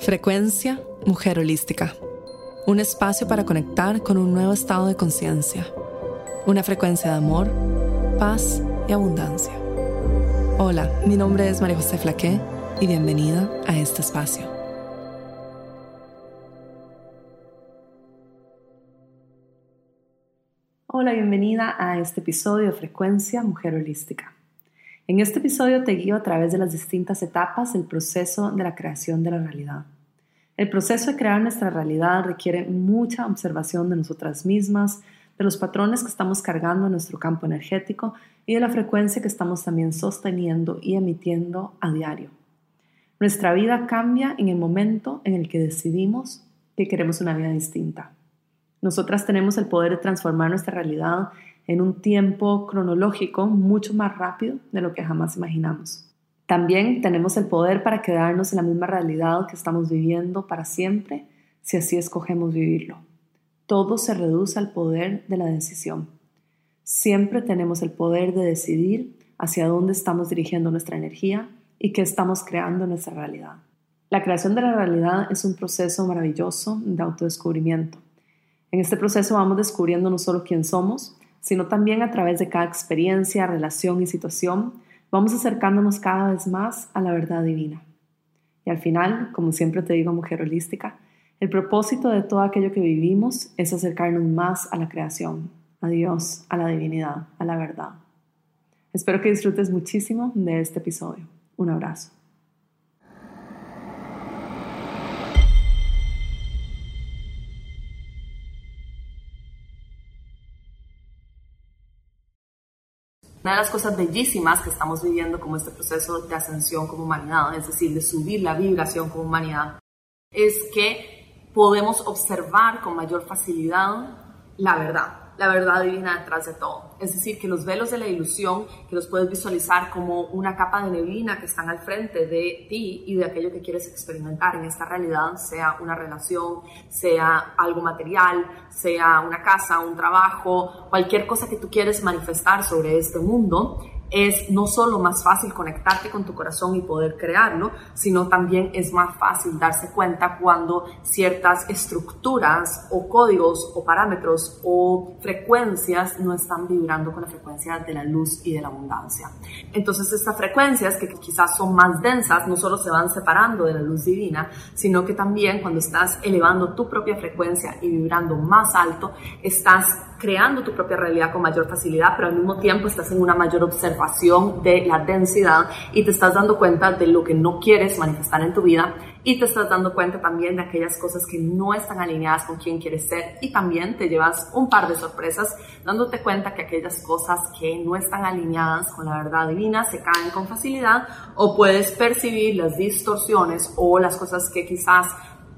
Frecuencia Mujer Holística. Un espacio para conectar con un nuevo estado de conciencia. Una frecuencia de amor, paz y abundancia. Hola, mi nombre es María José Flaqué y bienvenida a este espacio. Hola, bienvenida a este episodio de Frecuencia Mujer Holística. En este episodio te guío a través de las distintas etapas del proceso de la creación de la realidad. El proceso de crear nuestra realidad requiere mucha observación de nosotras mismas, de los patrones que estamos cargando en nuestro campo energético y de la frecuencia que estamos también sosteniendo y emitiendo a diario. Nuestra vida cambia en el momento en el que decidimos que queremos una vida distinta. Nosotras tenemos el poder de transformar nuestra realidad en un tiempo cronológico mucho más rápido de lo que jamás imaginamos. También tenemos el poder para quedarnos en la misma realidad que estamos viviendo para siempre si así escogemos vivirlo. Todo se reduce al poder de la decisión. Siempre tenemos el poder de decidir hacia dónde estamos dirigiendo nuestra energía y qué estamos creando en nuestra realidad. La creación de la realidad es un proceso maravilloso de autodescubrimiento. En este proceso vamos descubriendo no solo quién somos, sino también a través de cada experiencia, relación y situación, vamos acercándonos cada vez más a la verdad divina. Y al final, como siempre te digo, mujer holística, el propósito de todo aquello que vivimos es acercarnos más a la creación, a Dios, a la divinidad, a la verdad. Espero que disfrutes muchísimo de este episodio. Un abrazo. Una de las cosas bellísimas que estamos viviendo como este proceso de ascensión como humanidad, es decir, de subir la vibración como humanidad, es que podemos observar con mayor facilidad la verdad la verdad divina detrás de todo. Es decir, que los velos de la ilusión, que los puedes visualizar como una capa de neblina que están al frente de ti y de aquello que quieres experimentar en esta realidad, sea una relación, sea algo material, sea una casa, un trabajo, cualquier cosa que tú quieres manifestar sobre este mundo, es no solo más fácil conectarte con tu corazón y poder crearlo, sino también es más fácil darse cuenta cuando ciertas estructuras o códigos o parámetros o frecuencias no están vibrando con la frecuencia de la luz y de la abundancia. Entonces estas frecuencias que quizás son más densas no solo se van separando de la luz divina, sino que también cuando estás elevando tu propia frecuencia y vibrando más alto, estás creando tu propia realidad con mayor facilidad, pero al mismo tiempo estás en una mayor observación de la densidad y te estás dando cuenta de lo que no quieres manifestar en tu vida y te estás dando cuenta también de aquellas cosas que no están alineadas con quien quieres ser y también te llevas un par de sorpresas dándote cuenta que aquellas cosas que no están alineadas con la verdad divina se caen con facilidad o puedes percibir las distorsiones o las cosas que quizás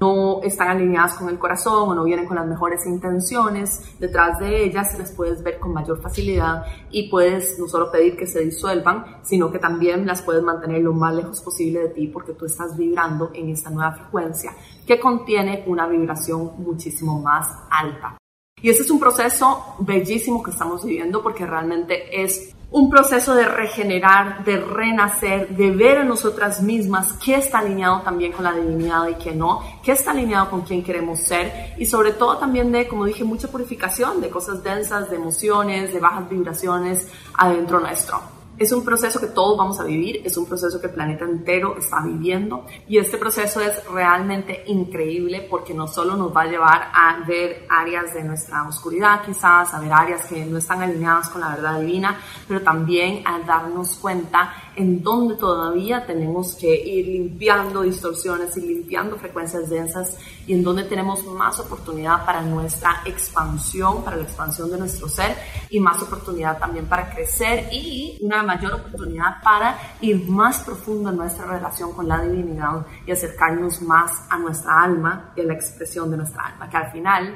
no están alineadas con el corazón o no vienen con las mejores intenciones detrás de ellas, las puedes ver con mayor facilidad y puedes no solo pedir que se disuelvan, sino que también las puedes mantener lo más lejos posible de ti porque tú estás vibrando en esta nueva frecuencia que contiene una vibración muchísimo más alta. Y ese es un proceso bellísimo que estamos viviendo porque realmente es un proceso de regenerar, de renacer, de ver en nosotras mismas qué está alineado también con la divinidad y qué no, qué está alineado con quien queremos ser y sobre todo también de, como dije, mucha purificación de cosas densas, de emociones, de bajas vibraciones adentro nuestro. Es un proceso que todos vamos a vivir, es un proceso que el planeta entero está viviendo y este proceso es realmente increíble porque no solo nos va a llevar a ver áreas de nuestra oscuridad quizás, a ver áreas que no están alineadas con la verdad divina, pero también a darnos cuenta en dónde todavía tenemos que ir limpiando distorsiones y limpiando frecuencias densas y en dónde tenemos más oportunidad para nuestra expansión, para la expansión de nuestro ser y más oportunidad también para crecer y una mayor oportunidad para ir más profundo en nuestra relación con la divinidad y acercarnos más a nuestra alma y a la expresión de nuestra alma, que al final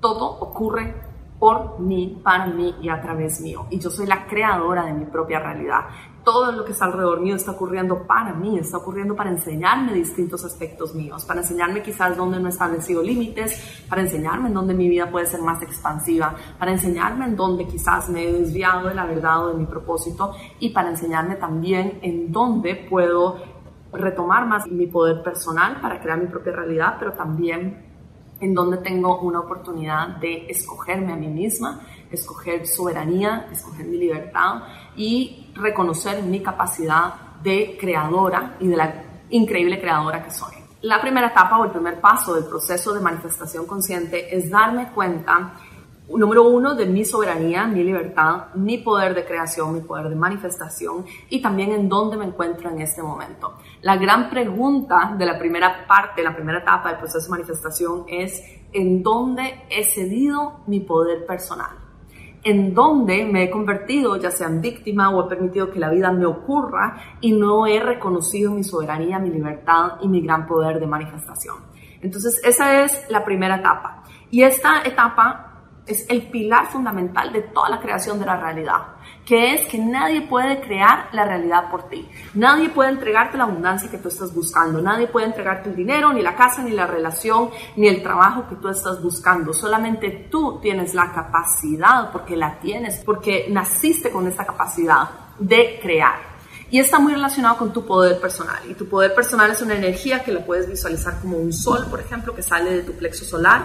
todo ocurre por mí, para mí y a través mío. Y yo soy la creadora de mi propia realidad todo lo que está alrededor mío está ocurriendo para mí, está ocurriendo para enseñarme distintos aspectos míos, para enseñarme quizás dónde no he establecido límites, para enseñarme en dónde mi vida puede ser más expansiva, para enseñarme en dónde quizás me he desviado de la verdad o de mi propósito y para enseñarme también en dónde puedo retomar más mi poder personal para crear mi propia realidad, pero también en donde tengo una oportunidad de escogerme a mí misma, escoger soberanía, escoger mi libertad y reconocer mi capacidad de creadora y de la increíble creadora que soy. La primera etapa o el primer paso del proceso de manifestación consciente es darme cuenta número uno, de mi soberanía, mi libertad, mi poder de creación, mi poder de manifestación y también en dónde me encuentro en este momento. La gran pregunta de la primera parte, la primera etapa del proceso de manifestación es en dónde he cedido mi poder personal. En dónde me he convertido, ya sea en víctima o he permitido que la vida me ocurra y no he reconocido mi soberanía, mi libertad y mi gran poder de manifestación. Entonces, esa es la primera etapa. Y esta etapa es el pilar fundamental de toda la creación de la realidad, que es que nadie puede crear la realidad por ti. Nadie puede entregarte la abundancia que tú estás buscando. Nadie puede entregarte el dinero, ni la casa, ni la relación, ni el trabajo que tú estás buscando. Solamente tú tienes la capacidad, porque la tienes, porque naciste con esta capacidad de crear. Y está muy relacionado con tu poder personal. Y tu poder personal es una energía que la puedes visualizar como un sol, por ejemplo, que sale de tu plexo solar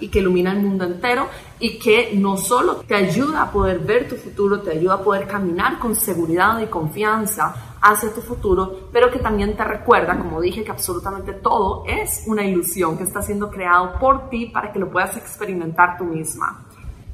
y que ilumina el mundo entero y que no solo te ayuda a poder ver tu futuro, te ayuda a poder caminar con seguridad y confianza hacia tu futuro, pero que también te recuerda, como dije, que absolutamente todo es una ilusión que está siendo creado por ti para que lo puedas experimentar tú misma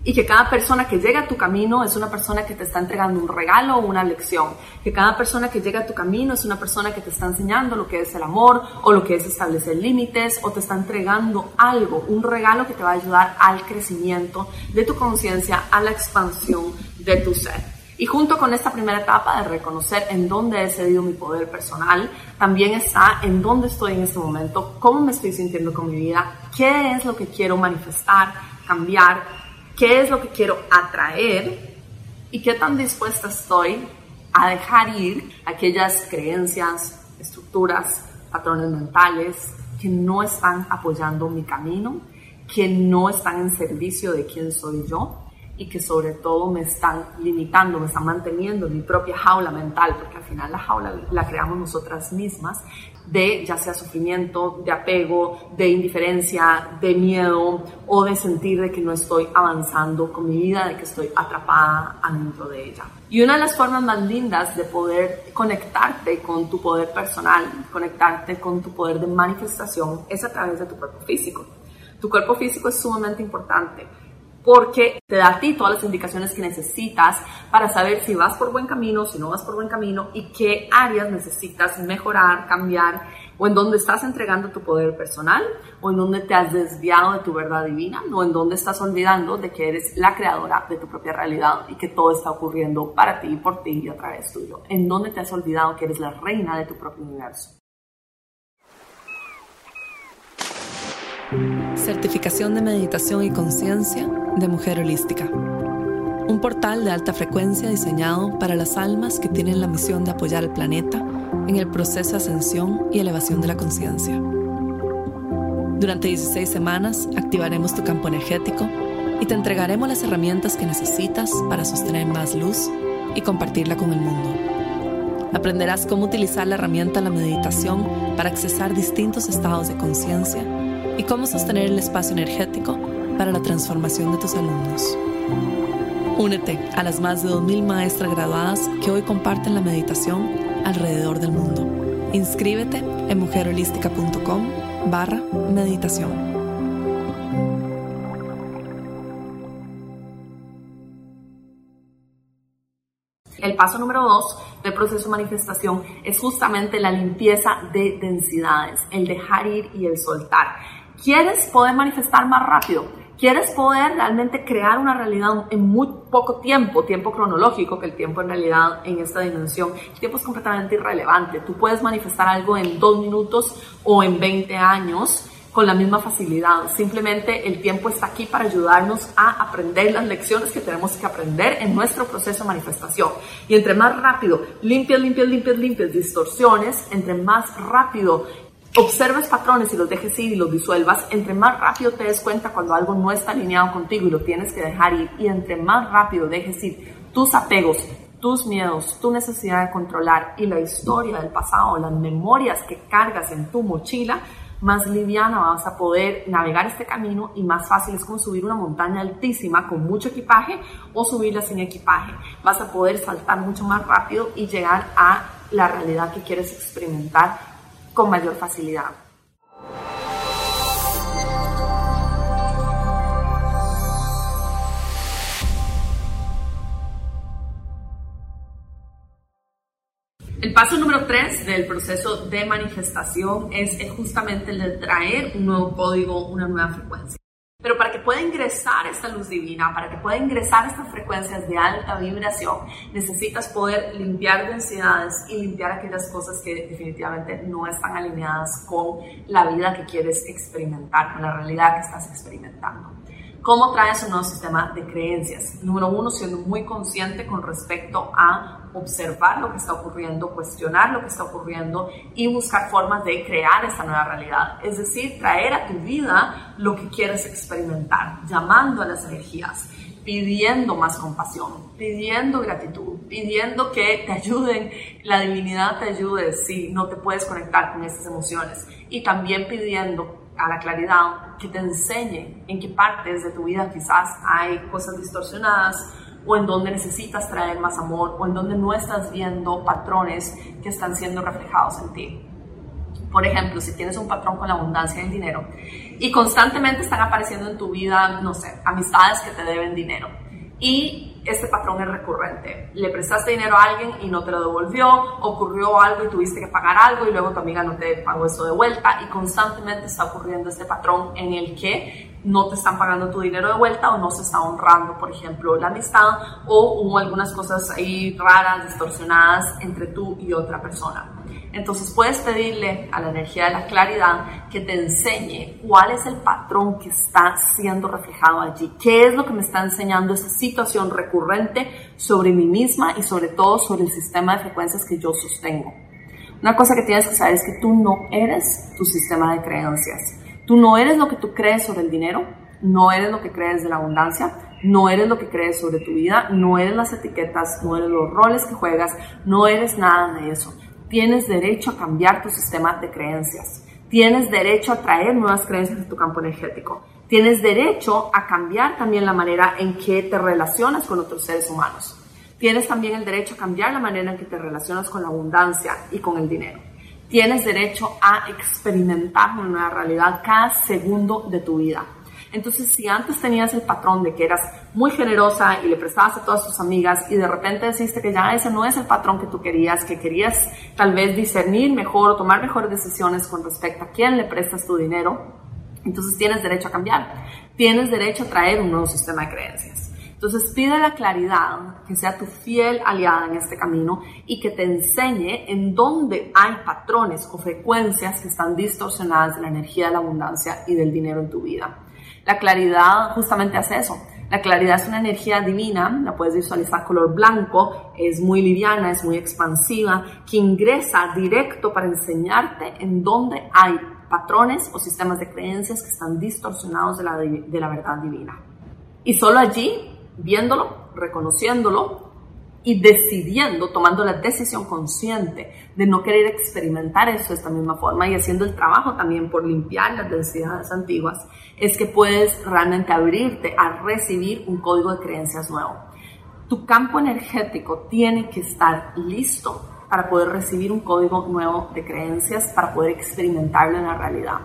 y que cada persona que llega a tu camino es una persona que te está entregando un regalo o una lección, que cada persona que llega a tu camino es una persona que te está enseñando lo que es el amor o lo que es establecer límites o te está entregando algo, un regalo que te va a ayudar al crecimiento de tu conciencia, a la expansión de tu ser. Y junto con esta primera etapa de reconocer en dónde he cedido mi poder personal, también está en dónde estoy en este momento, cómo me estoy sintiendo con mi vida, qué es lo que quiero manifestar, cambiar, qué es lo que quiero atraer y qué tan dispuesta estoy a dejar ir aquellas creencias, estructuras, patrones mentales que no están apoyando mi camino, que no están en servicio de quién soy yo y que sobre todo me están limitando, me están manteniendo en mi propia jaula mental, porque al final la jaula la creamos nosotras mismas, de ya sea sufrimiento, de apego, de indiferencia, de miedo o de sentir de que no estoy avanzando con mi vida, de que estoy atrapada dentro de ella. Y una de las formas más lindas de poder conectarte con tu poder personal, conectarte con tu poder de manifestación, es a través de tu cuerpo físico. Tu cuerpo físico es sumamente importante porque te da a ti todas las indicaciones que necesitas para saber si vas por buen camino, si no vas por buen camino y qué áreas necesitas mejorar, cambiar o en dónde estás entregando tu poder personal o en dónde te has desviado de tu verdad divina o en dónde estás olvidando de que eres la creadora de tu propia realidad y que todo está ocurriendo para ti, por ti y a través tuyo. En dónde te has olvidado que eres la reina de tu propio universo. Certificación de Meditación y Conciencia de Mujer Holística. Un portal de alta frecuencia diseñado para las almas que tienen la misión de apoyar al planeta en el proceso de ascensión y elevación de la conciencia. Durante 16 semanas activaremos tu campo energético y te entregaremos las herramientas que necesitas para sostener más luz y compartirla con el mundo. Aprenderás cómo utilizar la herramienta de la meditación para accesar distintos estados de conciencia y cómo sostener el espacio energético para la transformación de tus alumnos. Únete a las más de 2.000 maestras graduadas que hoy comparten la meditación alrededor del mundo. Inscríbete en mujerholística.com barra meditación. El paso número dos del proceso de manifestación es justamente la limpieza de densidades, el dejar ir y el soltar. ¿Quieres poder manifestar más rápido? ¿Quieres poder realmente crear una realidad en muy poco tiempo, tiempo cronológico, que el tiempo en realidad en esta dimensión, el tiempo es completamente irrelevante. Tú puedes manifestar algo en dos minutos o en 20 años con la misma facilidad. Simplemente el tiempo está aquí para ayudarnos a aprender las lecciones que tenemos que aprender en nuestro proceso de manifestación. Y entre más rápido limpias, limpias, limpias, limpias distorsiones, entre más rápido observes patrones y los dejes ir y los disuelvas, entre más rápido te des cuenta cuando algo no está alineado contigo y lo tienes que dejar ir, y entre más rápido dejes ir tus apegos, tus miedos, tu necesidad de controlar y la historia del pasado, las memorias que cargas en tu mochila, más liviana vas a poder navegar este camino y más fácil es como subir una montaña altísima con mucho equipaje o subirla sin equipaje. Vas a poder saltar mucho más rápido y llegar a la realidad que quieres experimentar con mayor facilidad. El paso número tres del proceso de manifestación es justamente el de traer un nuevo código, una nueva frecuencia. Pueda ingresar esta luz divina, para que pueda ingresar estas frecuencias de alta vibración, necesitas poder limpiar densidades y limpiar aquellas cosas que definitivamente no están alineadas con la vida que quieres experimentar, con la realidad que estás experimentando. ¿Cómo traes un nuevo sistema de creencias? Número uno, siendo muy consciente con respecto a observar lo que está ocurriendo, cuestionar lo que está ocurriendo y buscar formas de crear esta nueva realidad. Es decir, traer a tu vida lo que quieres experimentar, llamando a las energías, pidiendo más compasión, pidiendo gratitud, pidiendo que te ayuden, la divinidad te ayude si no te puedes conectar con estas emociones y también pidiendo a la claridad, que te enseñe en qué partes de tu vida quizás hay cosas distorsionadas o en donde necesitas traer más amor o en donde no estás viendo patrones que están siendo reflejados en ti. Por ejemplo, si tienes un patrón con la abundancia del dinero y constantemente están apareciendo en tu vida, no sé, amistades que te deben dinero y este patrón es recurrente. Le prestaste dinero a alguien y no te lo devolvió, ocurrió algo y tuviste que pagar algo y luego tu amiga no te pagó eso de vuelta y constantemente está ocurriendo este patrón en el que no te están pagando tu dinero de vuelta o no se está honrando, por ejemplo, la amistad o hubo algunas cosas ahí raras, distorsionadas entre tú y otra persona. Entonces puedes pedirle a la energía de la claridad que te enseñe cuál es el patrón que está siendo reflejado allí, qué es lo que me está enseñando esa situación recurrente sobre mí misma y sobre todo sobre el sistema de frecuencias que yo sostengo. Una cosa que tienes que saber es que tú no eres tu sistema de creencias. Tú no eres lo que tú crees sobre el dinero, no eres lo que crees de la abundancia, no eres lo que crees sobre tu vida, no eres las etiquetas, no eres los roles que juegas, no eres nada de eso tienes derecho a cambiar tu sistema de creencias. Tienes derecho a traer nuevas creencias en tu campo energético. Tienes derecho a cambiar también la manera en que te relacionas con otros seres humanos. Tienes también el derecho a cambiar la manera en que te relacionas con la abundancia y con el dinero. Tienes derecho a experimentar una nueva realidad cada segundo de tu vida. Entonces, si antes tenías el patrón de que eras muy generosa y le prestabas a todas tus amigas y de repente deciste que ya ese no es el patrón que tú querías, que querías tal vez discernir mejor o tomar mejores decisiones con respecto a quién le prestas tu dinero, entonces tienes derecho a cambiar. Tienes derecho a traer un nuevo sistema de creencias. Entonces pide la claridad, que sea tu fiel aliada en este camino y que te enseñe en dónde hay patrones o frecuencias que están distorsionadas de la energía de la abundancia y del dinero en tu vida. La claridad justamente hace eso. La claridad es una energía divina, la puedes visualizar color blanco, es muy liviana, es muy expansiva, que ingresa directo para enseñarte en dónde hay patrones o sistemas de creencias que están distorsionados de la, de la verdad divina. Y solo allí, viéndolo, reconociéndolo, y decidiendo, tomando la decisión consciente de no querer experimentar eso de esta misma forma y haciendo el trabajo también por limpiar las densidades antiguas, es que puedes realmente abrirte a recibir un código de creencias nuevo. Tu campo energético tiene que estar listo para poder recibir un código nuevo de creencias, para poder experimentarlo en la realidad.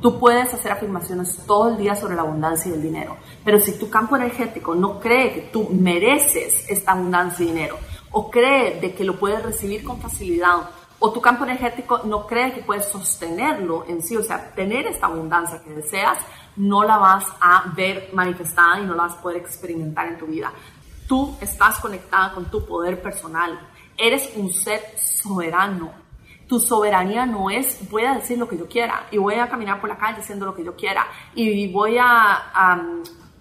Tú puedes hacer afirmaciones todo el día sobre la abundancia y el dinero, pero si tu campo energético no cree que tú mereces esta abundancia y dinero, o cree de que lo puedes recibir con facilidad, o tu campo energético no cree que puedes sostenerlo en sí, o sea, tener esta abundancia que deseas, no la vas a ver manifestada y no la vas a poder experimentar en tu vida. Tú estás conectada con tu poder personal. Eres un ser soberano, tu soberanía no es voy a decir lo que yo quiera y voy a caminar por la calle haciendo lo que yo quiera y voy a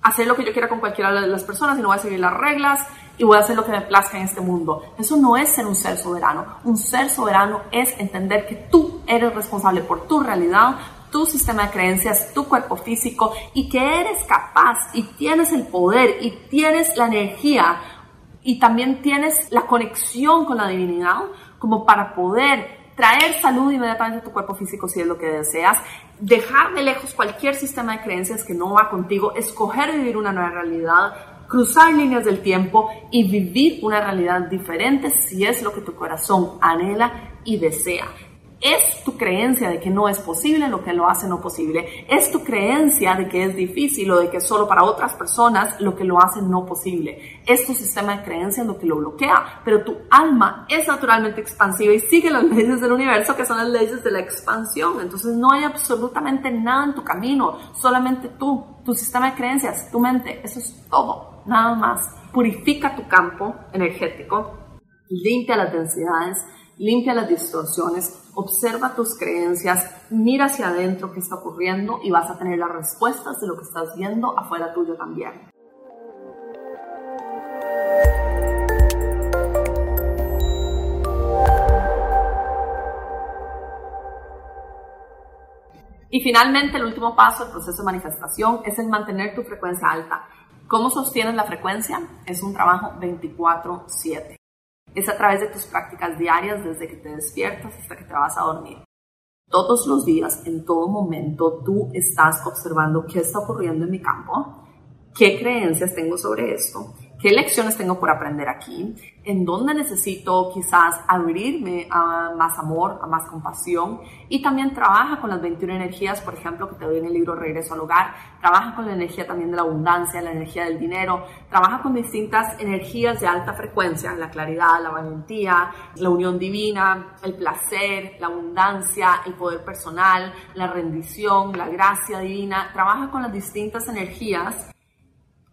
hacer lo que yo quiera con cualquiera de las personas y no voy a seguir las reglas y voy a hacer lo que me plazca en este mundo. Eso no es ser un ser soberano. Un ser soberano es entender que tú eres responsable por tu realidad, tu sistema de creencias, tu cuerpo físico y que eres capaz y tienes el poder y tienes la energía y también tienes la conexión con la divinidad como para poder traer salud inmediatamente a tu cuerpo físico si es lo que deseas, dejar de lejos cualquier sistema de creencias que no va contigo, escoger vivir una nueva realidad, cruzar líneas del tiempo y vivir una realidad diferente si es lo que tu corazón anhela y desea. Es tu creencia de que no es posible lo que lo hace no posible. Es tu creencia de que es difícil o de que solo para otras personas lo que lo hace no posible. Es tu sistema de creencias lo que lo bloquea. Pero tu alma es naturalmente expansiva y sigue las leyes del universo que son las leyes de la expansión. Entonces no hay absolutamente nada en tu camino. Solamente tú, tu sistema de creencias, tu mente. Eso es todo. Nada más. Purifica tu campo energético. Limpia las densidades limpia las distorsiones, observa tus creencias, mira hacia adentro qué está ocurriendo y vas a tener las respuestas de lo que estás viendo afuera tuyo también. Y finalmente, el último paso del proceso de manifestación es el mantener tu frecuencia alta. ¿Cómo sostienes la frecuencia? Es un trabajo 24/7. Es a través de tus prácticas diarias desde que te despiertas hasta que te vas a dormir. Todos los días, en todo momento, tú estás observando qué está ocurriendo en mi campo, qué creencias tengo sobre esto, qué lecciones tengo por aprender aquí, en dónde necesito quizás abrirme a más amor, a más compasión y también trabaja con las 21 energías, por ejemplo, que te doy en el libro Regreso al Hogar, trabaja con la energía también de la abundancia, la energía del dinero, trabaja con distintas energías de alta frecuencia, la claridad, la valentía, la unión divina, el placer, la abundancia, el poder personal, la rendición, la gracia divina, trabaja con las distintas energías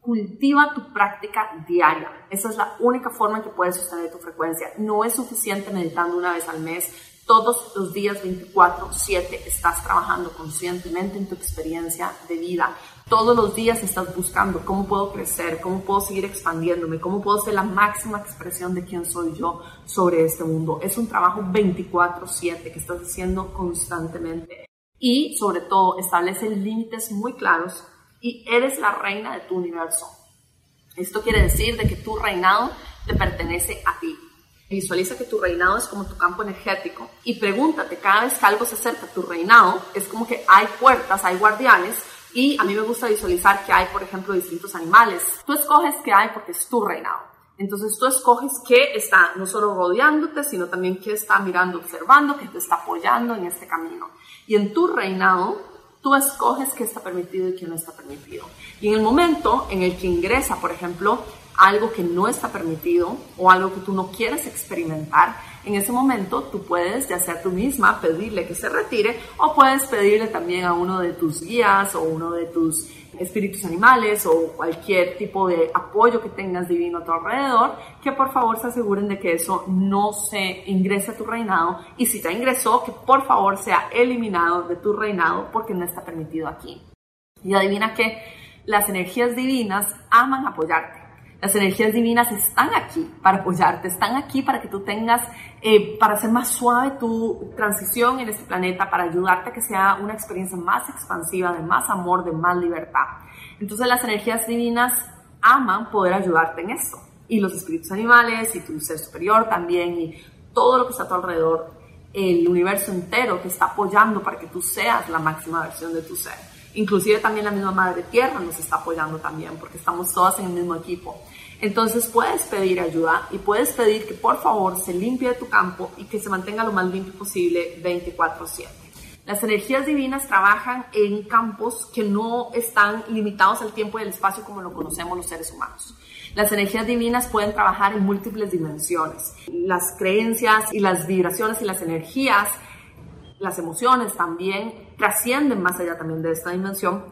cultiva tu práctica diaria. Esa es la única forma en que puedes sostener tu frecuencia. No es suficiente meditando una vez al mes. Todos los días 24/7 estás trabajando conscientemente en tu experiencia de vida. Todos los días estás buscando cómo puedo crecer, cómo puedo seguir expandiéndome, cómo puedo ser la máxima expresión de quién soy yo sobre este mundo. Es un trabajo 24/7 que estás haciendo constantemente. Y sobre todo establece límites muy claros y eres la reina de tu universo. Esto quiere decir de que tu reinado te pertenece a ti. Visualiza que tu reinado es como tu campo energético y pregúntate cada vez que algo se acerca a tu reinado, es como que hay puertas, hay guardianes y a mí me gusta visualizar que hay, por ejemplo, distintos animales. Tú escoges qué hay porque es tu reinado. Entonces tú escoges qué está no solo rodeándote, sino también qué está mirando, observando, que te está apoyando en este camino. Y en tu reinado Tú escoges qué está permitido y qué no está permitido. Y en el momento en el que ingresa, por ejemplo, algo que no está permitido o algo que tú no quieres experimentar, en ese momento tú puedes, ya sea tú misma, pedirle que se retire o puedes pedirle también a uno de tus guías o uno de tus espíritus animales o cualquier tipo de apoyo que tengas divino a tu alrededor, que por favor se aseguren de que eso no se ingrese a tu reinado y si ya ingresó, que por favor sea eliminado de tu reinado porque no está permitido aquí. Y adivina que las energías divinas aman apoyarte. Las energías divinas están aquí para apoyarte, están aquí para que tú tengas, eh, para hacer más suave tu transición en este planeta, para ayudarte a que sea una experiencia más expansiva, de más amor, de más libertad. Entonces las energías divinas aman poder ayudarte en esto. Y los espíritus animales y tu ser superior también y todo lo que está a tu alrededor, el universo entero te está apoyando para que tú seas la máxima versión de tu ser. Inclusive también la misma Madre Tierra nos está apoyando también porque estamos todas en el mismo equipo. Entonces puedes pedir ayuda y puedes pedir que por favor se limpie tu campo y que se mantenga lo más limpio posible 24/7. Las energías divinas trabajan en campos que no están limitados al tiempo y al espacio como lo conocemos los seres humanos. Las energías divinas pueden trabajar en múltiples dimensiones. Las creencias y las vibraciones y las energías, las emociones también trascienden más allá también de esta dimensión,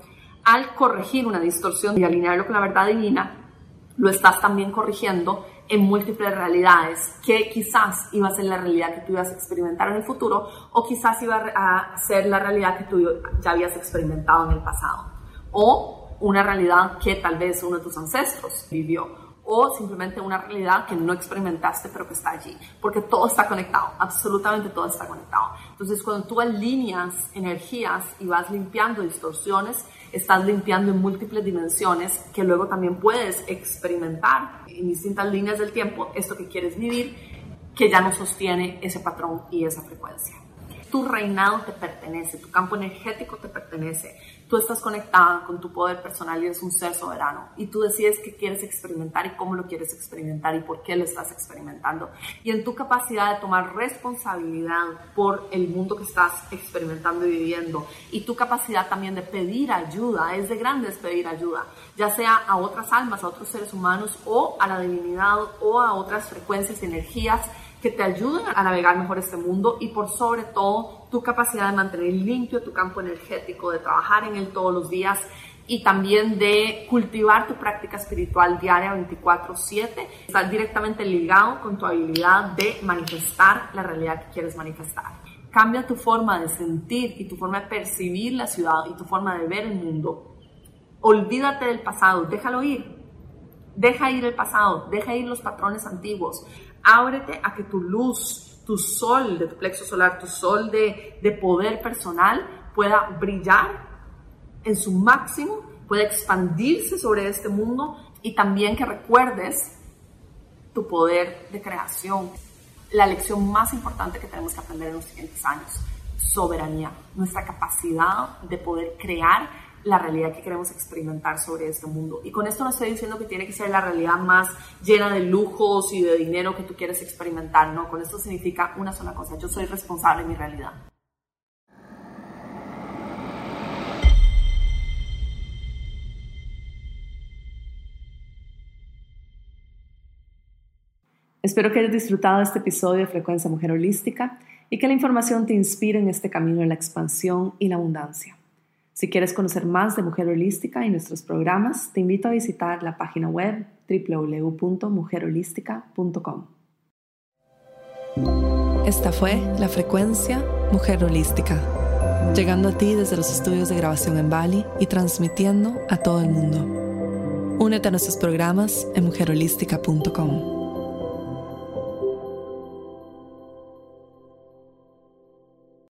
al corregir una distorsión y alinearlo con la verdad divina, lo estás también corrigiendo en múltiples realidades que quizás iba a ser la realidad que tú ibas a experimentar en el futuro o quizás iba a ser la realidad que tú ya habías experimentado en el pasado o una realidad que tal vez uno de tus ancestros vivió o simplemente una realidad que no experimentaste pero que está allí, porque todo está conectado, absolutamente todo está conectado. Entonces cuando tú alineas energías y vas limpiando distorsiones, estás limpiando en múltiples dimensiones que luego también puedes experimentar en distintas líneas del tiempo esto que quieres vivir, que ya no sostiene ese patrón y esa frecuencia. Tu reinado te pertenece, tu campo energético te pertenece, tú estás conectada con tu poder personal y eres un ser soberano y tú decides qué quieres experimentar y cómo lo quieres experimentar y por qué lo estás experimentando. Y en tu capacidad de tomar responsabilidad por el mundo que estás experimentando y viviendo y tu capacidad también de pedir ayuda, es de grandes pedir ayuda, ya sea a otras almas, a otros seres humanos o a la divinidad o a otras frecuencias energías que te ayuden a navegar mejor este mundo y por sobre todo tu capacidad de mantener limpio tu campo energético, de trabajar en él todos los días y también de cultivar tu práctica espiritual diaria 24/7, estar directamente ligado con tu habilidad de manifestar la realidad que quieres manifestar. Cambia tu forma de sentir y tu forma de percibir la ciudad y tu forma de ver el mundo. Olvídate del pasado, déjalo ir. Deja ir el pasado, deja ir los patrones antiguos ábrete a que tu luz, tu sol de tu plexo solar, tu sol de, de poder personal pueda brillar en su máximo, pueda expandirse sobre este mundo y también que recuerdes tu poder de creación. La lección más importante que tenemos que aprender en los siguientes años, soberanía, nuestra capacidad de poder crear la realidad que queremos experimentar sobre este mundo. Y con esto no estoy diciendo que tiene que ser la realidad más llena de lujos y de dinero que tú quieres experimentar, no, con esto significa una sola cosa, yo soy responsable de mi realidad. Espero que hayas disfrutado de este episodio de Frecuencia Mujer Holística y que la información te inspire en este camino de la expansión y la abundancia. Si quieres conocer más de Mujer Holística y nuestros programas, te invito a visitar la página web www.mujerholística.com. Esta fue la frecuencia Mujer Holística, llegando a ti desde los estudios de grabación en Bali y transmitiendo a todo el mundo. Únete a nuestros programas en mujerholística.com.